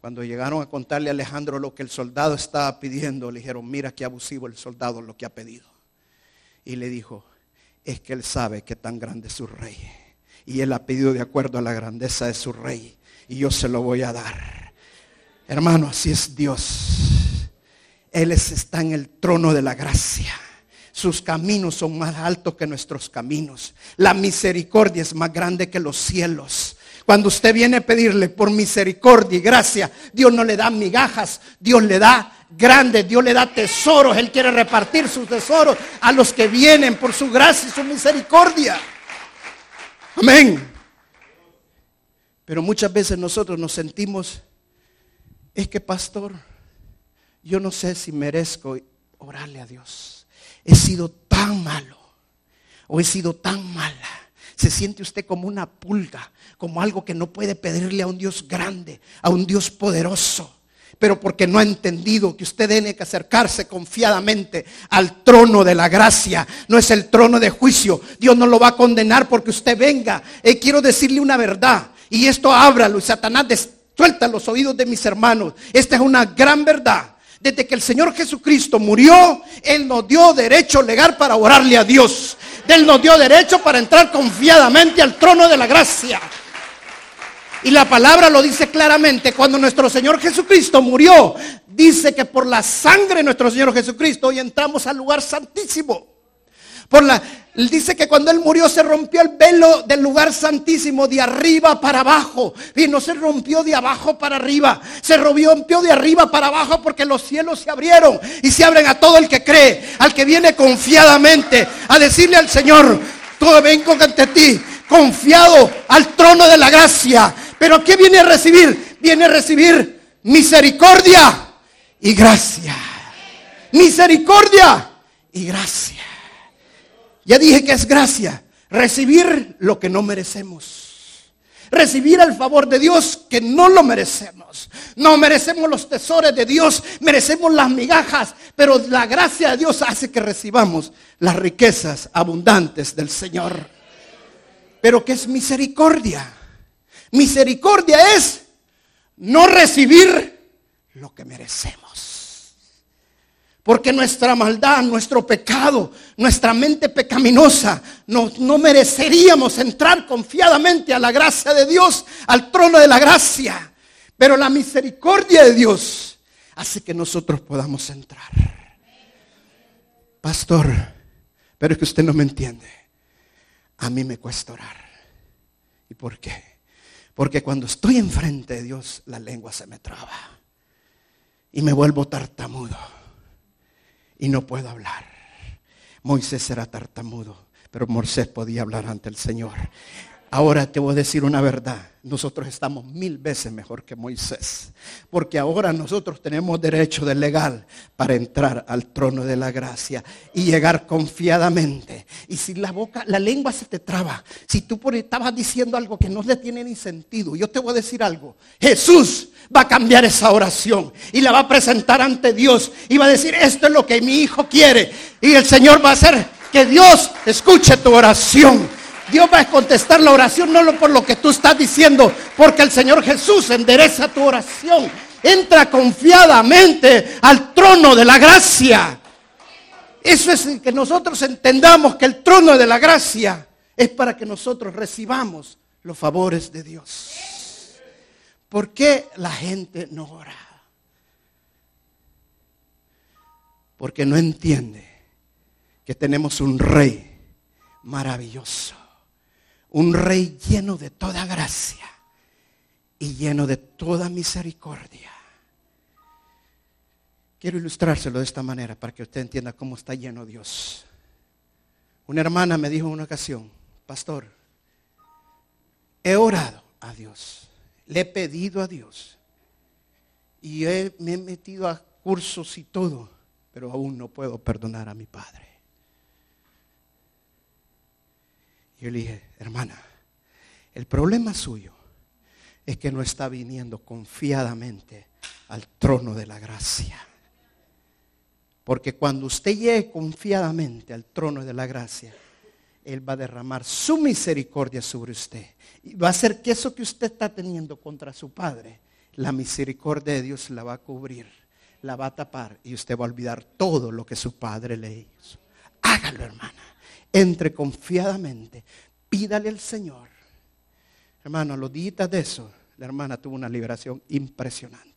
B: Cuando llegaron a contarle a Alejandro lo que el soldado estaba pidiendo, le dijeron, mira qué abusivo el soldado lo que ha pedido. Y le dijo, es que él sabe que tan grande es su rey. Y él ha pedido de acuerdo a la grandeza de su rey y yo se lo voy a dar. Hermano, así es Dios. Él está en el trono de la gracia. Sus caminos son más altos que nuestros caminos. La misericordia es más grande que los cielos. Cuando usted viene a pedirle por misericordia y gracia, Dios no le da migajas, Dios le da grande, Dios le da tesoros. Él quiere repartir sus tesoros a los que vienen por su gracia y su misericordia. Amén. Pero muchas veces nosotros nos sentimos, es que pastor, yo no sé si merezco orarle a Dios. He sido tan malo o he sido tan mala. Se siente usted como una pulga, como algo que no puede pedirle a un Dios grande, a un Dios poderoso. Pero porque no ha entendido que usted tiene que acercarse confiadamente al trono de la gracia. No es el trono de juicio. Dios no lo va a condenar porque usted venga. Eh, quiero decirle una verdad. Y esto ábralo y Satanás suelta los oídos de mis hermanos. Esta es una gran verdad. Desde que el Señor Jesucristo murió, Él nos dio derecho legal para orarle a Dios. Él nos dio derecho para entrar confiadamente al trono de la gracia. Y la palabra lo dice claramente, cuando nuestro Señor Jesucristo murió, dice que por la sangre de nuestro Señor Jesucristo hoy entramos al lugar santísimo. Por la, dice que cuando él murió se rompió el velo del lugar santísimo de arriba para abajo. Y no se rompió de abajo para arriba. Se rompió de arriba para abajo porque los cielos se abrieron. Y se abren a todo el que cree. Al que viene confiadamente a decirle al Señor, todo vengo ante ti. Confiado al trono de la gracia. Pero ¿qué viene a recibir? Viene a recibir misericordia y gracia. Misericordia y gracia. Ya dije que es gracia. Recibir lo que no merecemos. Recibir el favor de Dios que no lo merecemos. No merecemos los tesoros de Dios, merecemos las migajas, pero la gracia de Dios hace que recibamos las riquezas abundantes del Señor. Pero ¿qué es misericordia? Misericordia es no recibir lo que merecemos. Porque nuestra maldad, nuestro pecado, nuestra mente pecaminosa, no, no, mereceríamos entrar confiadamente a la gracia de Dios, al trono de la gracia. Pero la misericordia de Dios hace que nosotros podamos entrar. Pastor, pero es que usted no me entiende. A mí me cuesta orar. ¿Y por qué? Porque cuando estoy enfrente de Dios, la lengua se me traba. Y me vuelvo tartamudo y no puedo hablar. Moisés era tartamudo, pero Moisés podía hablar ante el Señor. Ahora te voy a decir una verdad. Nosotros estamos mil veces mejor que Moisés. Porque ahora nosotros tenemos derecho de legal para entrar al trono de la gracia y llegar confiadamente. Y si la boca, la lengua se te traba, si tú estabas diciendo algo que no le tiene ni sentido, yo te voy a decir algo. Jesús va a cambiar esa oración y la va a presentar ante Dios y va a decir, esto es lo que mi hijo quiere. Y el Señor va a hacer que Dios escuche tu oración. Dios va a contestar la oración no por lo que tú estás diciendo, porque el Señor Jesús endereza tu oración. Entra confiadamente al trono de la gracia. Eso es que nosotros entendamos que el trono de la gracia es para que nosotros recibamos los favores de Dios. ¿Por qué la gente no ora? Porque no entiende que tenemos un rey maravilloso un rey lleno de toda gracia y lleno de toda misericordia. Quiero ilustrárselo de esta manera para que usted entienda cómo está lleno Dios. Una hermana me dijo en una ocasión, pastor, he orado a Dios, le he pedido a Dios y me he metido a cursos y todo, pero aún no puedo perdonar a mi padre. Yo le dije, hermana, El problema suyo es que no está viniendo confiadamente al trono de la gracia. Porque cuando usted llegue confiadamente al trono de la gracia, Él va a derramar su misericordia sobre usted. Y va a hacer que eso que usted está teniendo contra su Padre, la misericordia de Dios la va a cubrir, la va a tapar y usted va a olvidar todo lo que su Padre le hizo. Hágalo, hermana. Entre confiadamente. Pídale al Señor. Hermano, a los días de eso, la hermana tuvo una liberación impresionante.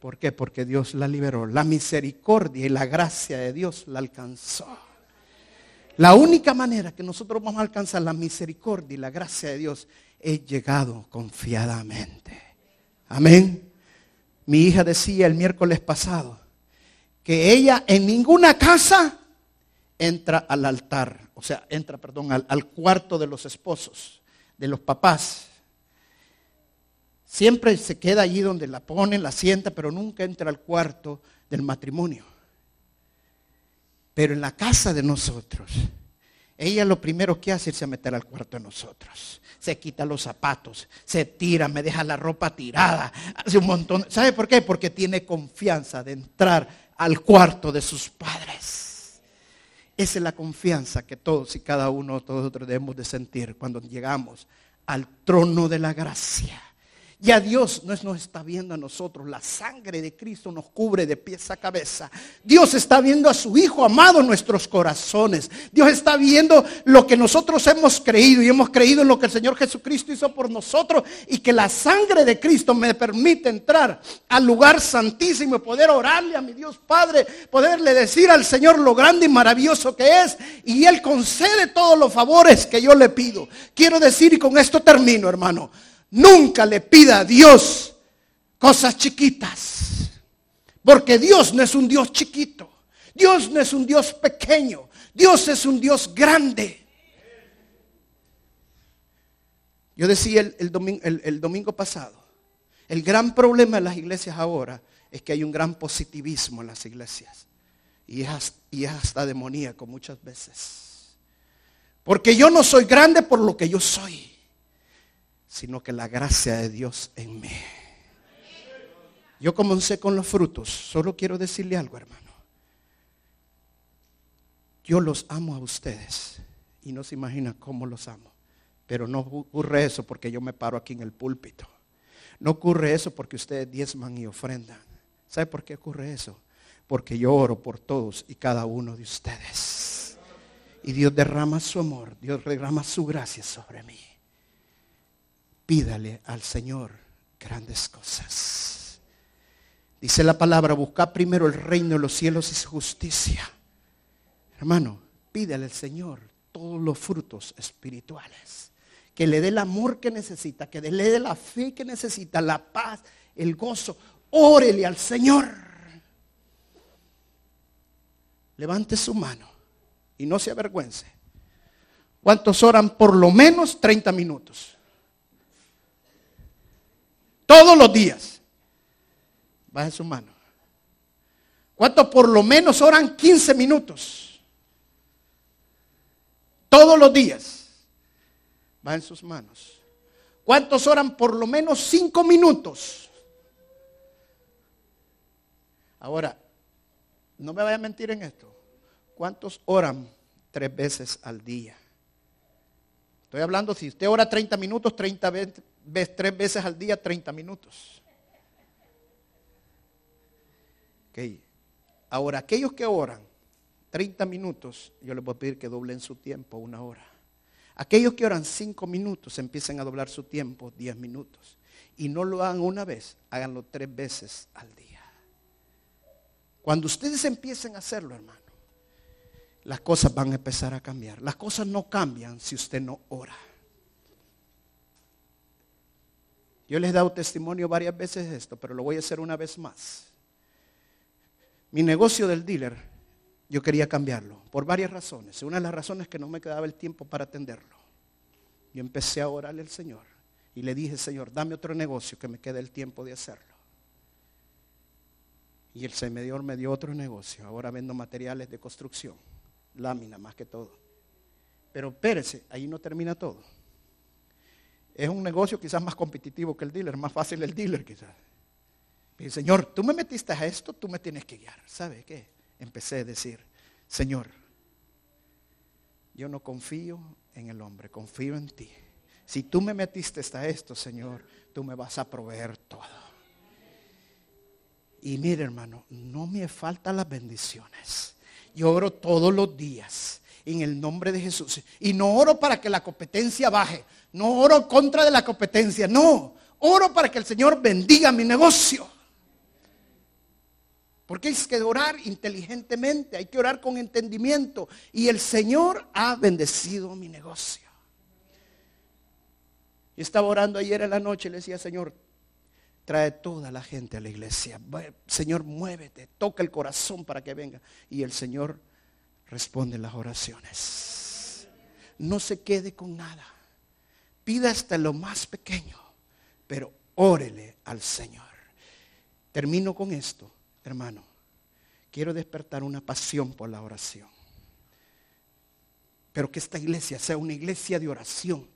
B: ¿Por qué? Porque Dios la liberó. La misericordia y la gracia de Dios la alcanzó. La única manera que nosotros vamos a alcanzar la misericordia y la gracia de Dios es llegado confiadamente. Amén. Mi hija decía el miércoles pasado que ella en ninguna casa entra al altar, o sea, entra, perdón, al, cuarto de los esposos, de los papás. Siempre se queda allí donde la ponen, la sienta, pero nunca entra al cuarto del matrimonio. Pero en la casa de nosotros, ella lo primero que hace es meter al cuarto de nosotros. Se quita los zapatos, se tira, me deja la ropa tirada, hace un montón. ¿Sabe por qué? Porque tiene confianza de entrar al cuarto de sus padres. Esa es la confianza que todos y cada uno, todos nosotros debemos de sentir cuando llegamos al trono de la gracia. Ya Dios no nos está viendo a nosotros. La sangre de Cristo nos cubre de pies a cabeza. Dios está viendo a su Hijo amado en nuestros corazones. Dios está viendo lo que nosotros hemos creído y hemos creído en lo que el Señor Jesucristo hizo por nosotros y que la sangre de Cristo me permite entrar al lugar santísimo y poder orarle a mi Dios Padre, poderle decir al Señor lo grande y maravilloso que es y Él concede todos los favores que yo le pido. Quiero decir y con esto termino, hermano. Nunca le pida a Dios cosas chiquitas. Porque Dios no es un Dios chiquito. Dios no es un Dios pequeño. Dios es un Dios grande. Yo decía el, domingo, el, domingo pasado, el gran problema de las iglesias ahora es que hay un gran positivismo en las iglesias. Y es, y es hasta demoníaco muchas veces. Porque yo no soy grande por lo que yo soy sino que la gracia de Dios en mí. Yo comencé con los frutos, solo quiero decirle algo, hermano. Yo los amo a ustedes y no se imagina cómo los amo. Pero no ocurre eso porque yo me paro aquí en el púlpito. No ocurre eso porque ustedes diezman y ofrendan. ¿Sabe por qué ocurre eso? Porque yo oro por todos y cada uno de ustedes. Y Dios derrama su amor, Dios derrama su gracia sobre mí pídale al Señor grandes cosas. Dice la palabra, busca primero el reino de los cielos y su justicia. Hermano, pídale al Señor todos los frutos espirituales. Que le dé el amor que necesita, que le dé la fe que necesita, la paz, el gozo. Órele al Señor. Levante su mano y no se avergüence. ¿Cuántos oran por lo menos 30 minutos? Todos los días. Baje su mano. ¿Cuántos por lo menos oran 15 minutos? Todos los días. Bajen sus manos. ¿Cuántos oran por lo menos 5 minutos? Ahora, no me vaya a mentir en esto. ¿Cuántos oran tres veces al día? Estoy hablando, si usted ora 30 minutos, 30 veces ves tres veces al día 30 minutos. Okay. Ahora, aquellos que oran 30 minutos, yo les voy a pedir que doblen su tiempo una hora. Aquellos que oran 5 minutos, empiecen a doblar su tiempo 10 minutos. Y no lo hagan una vez, háganlo tres veces al día. Cuando ustedes empiecen a hacerlo, hermano, las cosas van a empezar a cambiar. Las cosas no cambian si usted no ora. Yo les he dado testimonio varias veces de esto, pero lo voy a hacer una vez más. Mi negocio del dealer, yo quería cambiarlo por varias razones. Una de las razones es que no me quedaba el tiempo para atenderlo. Yo empecé a orarle al Señor y le dije, Señor, dame otro negocio que me quede el tiempo de hacerlo. Y el Señor me dio otro negocio. Ahora vendo materiales de construcción, lámina más que todo. Pero espérese, ahí no termina todo. Es un negocio quizás más competitivo que el dealer, más fácil el dealer quizás. Señor, tú me metiste a esto, tú me tienes que guiar. ¿Sabe qué? Empecé a decir, Señor, yo no confío en el hombre, confío en ti. Si tú me metiste a esto, Señor, tú me vas a proveer todo. Y mire, hermano, no me faltan las bendiciones. Yo oro todos los días en el nombre de Jesús. Y no oro para que la competencia baje. No oro contra de la competencia. No. Oro para que el Señor bendiga mi negocio. Porque hay que orar inteligentemente, hay que orar con entendimiento. Y el Señor ha bendecido mi negocio. Yo estaba orando ayer en la noche le decía, Señor, trae toda la gente a la iglesia. Señor, muévete, toca el corazón para que venga. Y el Señor responde las oraciones. No se quede con nada. Pida hasta lo más pequeño, pero órele al Señor. Termino con esto, hermano. Quiero despertar una pasión por la oración. Pero que esta iglesia sea una iglesia de oración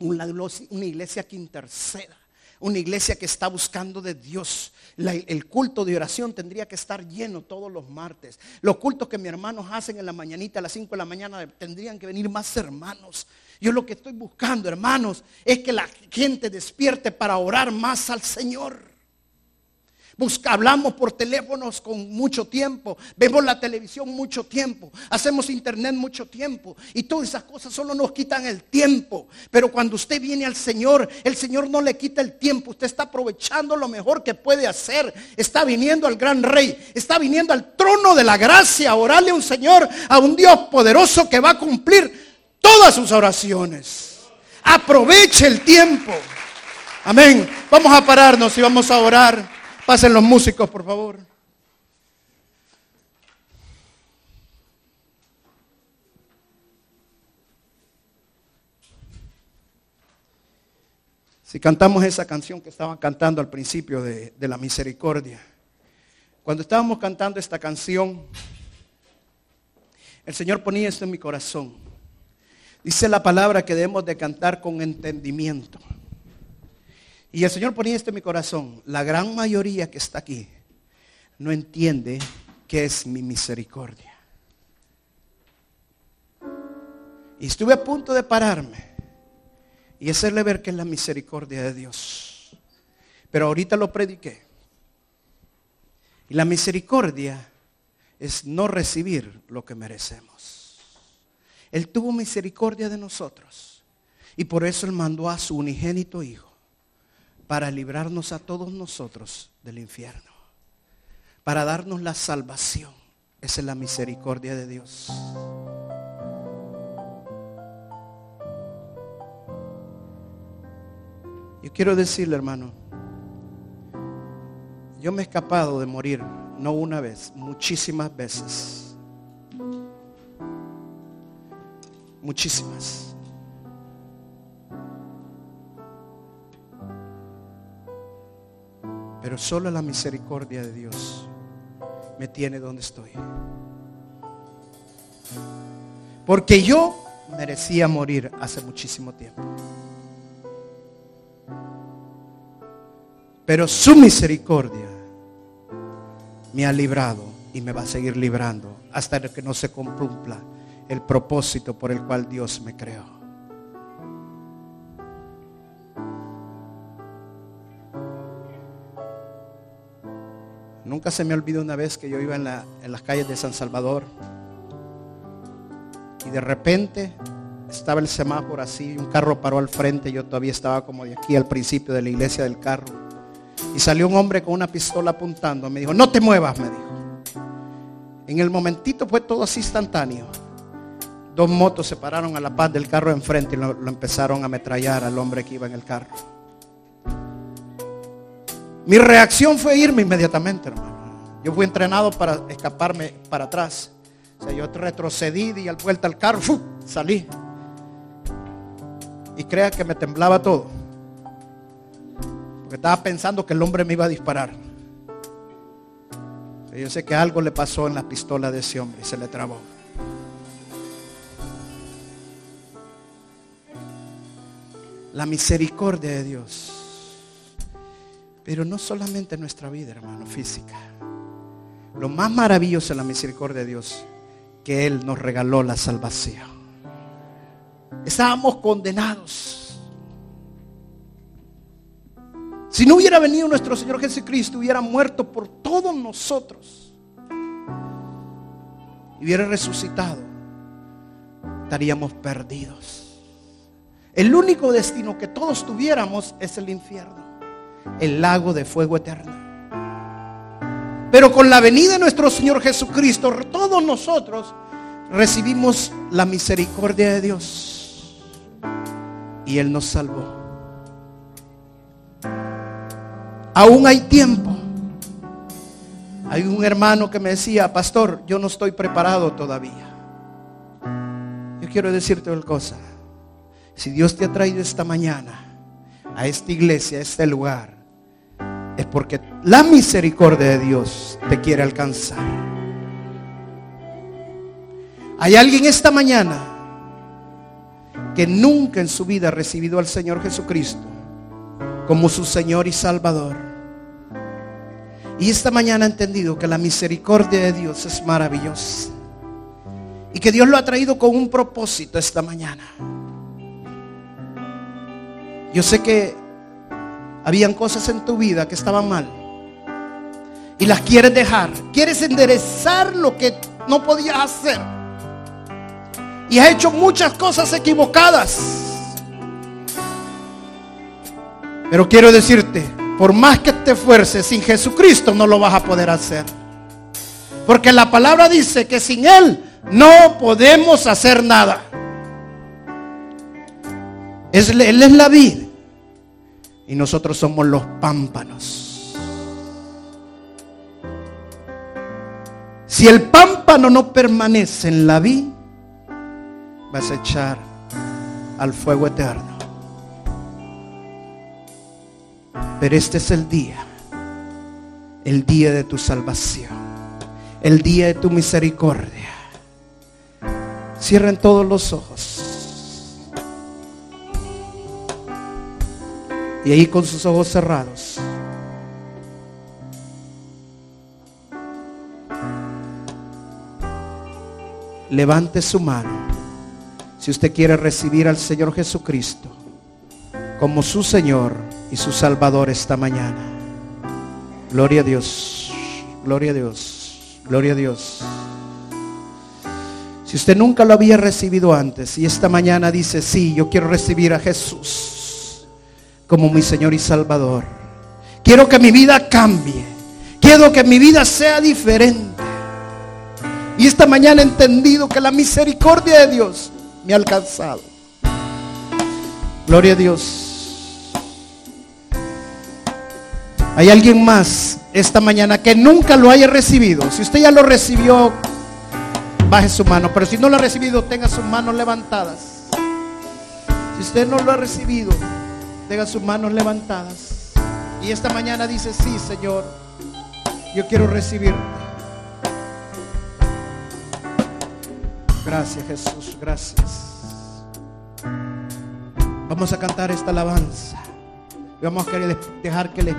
B: una, iglesia que interceda. Una iglesia que está buscando de Dios. el culto de oración tendría que estar lleno todos los martes. Los cultos que mis hermanos hacen en la mañanita a las 5 de la mañana tendrían que venir más hermanos. Yo lo que estoy buscando, hermanos, es que la gente despierte para orar más al Señor hablamos por teléfonos con mucho tiempo, vemos la televisión mucho tiempo, hacemos internet mucho tiempo y todas esas cosas solo nos quitan el tiempo. Pero cuando usted viene al Señor, el Señor no le quita el tiempo, usted está aprovechando lo mejor que puede hacer. Está viniendo al gran rey, está viniendo al trono de la gracia, a orarle a un Señor, a un Dios poderoso que va a cumplir todas sus oraciones. Aproveche el tiempo. Amén. Vamos a pararnos y vamos a orar. Pasen los músicos, por favor. Si cantamos esa canción que estaban cantando al principio de, de, la misericordia. Cuando estábamos cantando esta canción, el Señor ponía esto en mi corazón. Dice la palabra que debemos de cantar con entendimiento. Y el Señor ponía esto en mi corazón. La gran mayoría que está aquí no entiende qué es mi misericordia. Y estuve a punto de pararme y hacerle ver que es la misericordia de Dios. Pero ahorita lo prediqué. Y la misericordia es no recibir lo que merecemos. Él tuvo misericordia de nosotros. Y por eso Él mandó a su unigénito Hijo para librarnos a todos nosotros del infierno, para darnos la salvación. Esa es la misericordia de Dios. Yo quiero decirle, hermano, yo me he escapado de morir, no una vez, muchísimas veces. Muchísimas. Pero solo la misericordia de Dios me tiene donde estoy. Porque yo merecía morir hace muchísimo tiempo. Pero su misericordia me ha librado y me va a seguir librando hasta que no se cumpla el propósito por el cual Dios me creó. Nunca se me olvida una vez que yo iba en, las calles de San Salvador y de repente estaba el semáforo así, un carro paró al frente, yo todavía estaba como de aquí al principio de la iglesia del carro. Y salió un hombre con una pistola apuntando, me dijo, no te muevas, me dijo. En el momentito fue todo así instantáneo. Dos motos se pararon a la paz del carro enfrente y lo, lo empezaron a ametrallar al hombre que iba en el carro. Mi reacción fue irme inmediatamente, hermano. Yo fui entrenado para escaparme para atrás. O sea, yo retrocedí y al vuelta al carro, salí. Y crea que me temblaba todo. Porque estaba pensando que el hombre me iba a disparar. yo sé que algo le pasó en la pistola de ese hombre y se le trabó. la misericordia de Dios. Pero no solamente en nuestra vida, hermano, física. Lo más maravilloso es la misericordia de Dios, que Él nos regaló la salvación. Estábamos condenados. Si no hubiera venido nuestro Señor Jesucristo, hubiera muerto por todos nosotros. Hubiera resucitado, estaríamos perdidos. El único destino que todos tuviéramos es el infierno, el lago de fuego eterno. Pero con la venida de nuestro Señor Jesucristo, todos nosotros recibimos la misericordia de Dios. Y Él nos salvó. Aún hay tiempo. Hay un hermano que me decía, pastor, yo no estoy preparado todavía. Yo quiero decirte una cosa. Si Dios te ha traído esta mañana a esta iglesia, a este lugar, es porque la misericordia de Dios te quiere alcanzar. Hay alguien esta mañana que nunca en su vida ha recibido al Señor Jesucristo como su Señor y Salvador. Y esta mañana ha entendido que la misericordia de Dios es maravillosa. Y que Dios lo ha traído con un propósito esta mañana. Yo sé que habían cosas en tu vida que estaban mal. Y las quieres dejar. Quieres enderezar lo que no podías hacer. Y has hecho muchas cosas equivocadas. Pero quiero decirte, por más que te esfuerces, sin Jesucristo no lo vas a poder hacer. Porque la palabra dice que sin Él no podemos hacer nada. Él es la vid y nosotros somos los pámpanos. Si el pámpano no permanece en la vid, vas a echar al fuego eterno. Pero este es el día, el día de tu salvación, el día de tu misericordia. Cierren todos los ojos. Y ahí con sus ojos cerrados. Levante su mano. Si usted quiere recibir al Señor Jesucristo como su Señor y su Salvador esta mañana. Gloria a Dios. Gloria a Dios. Gloria a Dios. Si usted nunca lo había recibido antes y esta mañana dice, sí, yo quiero recibir a Jesús como mi Señor y Salvador. Quiero que mi vida cambie. Quiero que mi vida sea diferente. Y esta mañana he entendido que la misericordia de Dios me ha alcanzado. Gloria a Dios. Hay alguien más esta mañana que nunca lo haya recibido. Si usted ya lo recibió, baje su mano. Pero si no lo ha recibido, tenga sus manos levantadas. Si usted no lo ha recibido, tenga sus manos levantadas. Y esta mañana dice, sí, Señor, yo quiero recibirte. Gracias, Jesús, gracias. Vamos a cantar esta alabanza. Vamos a dejar que le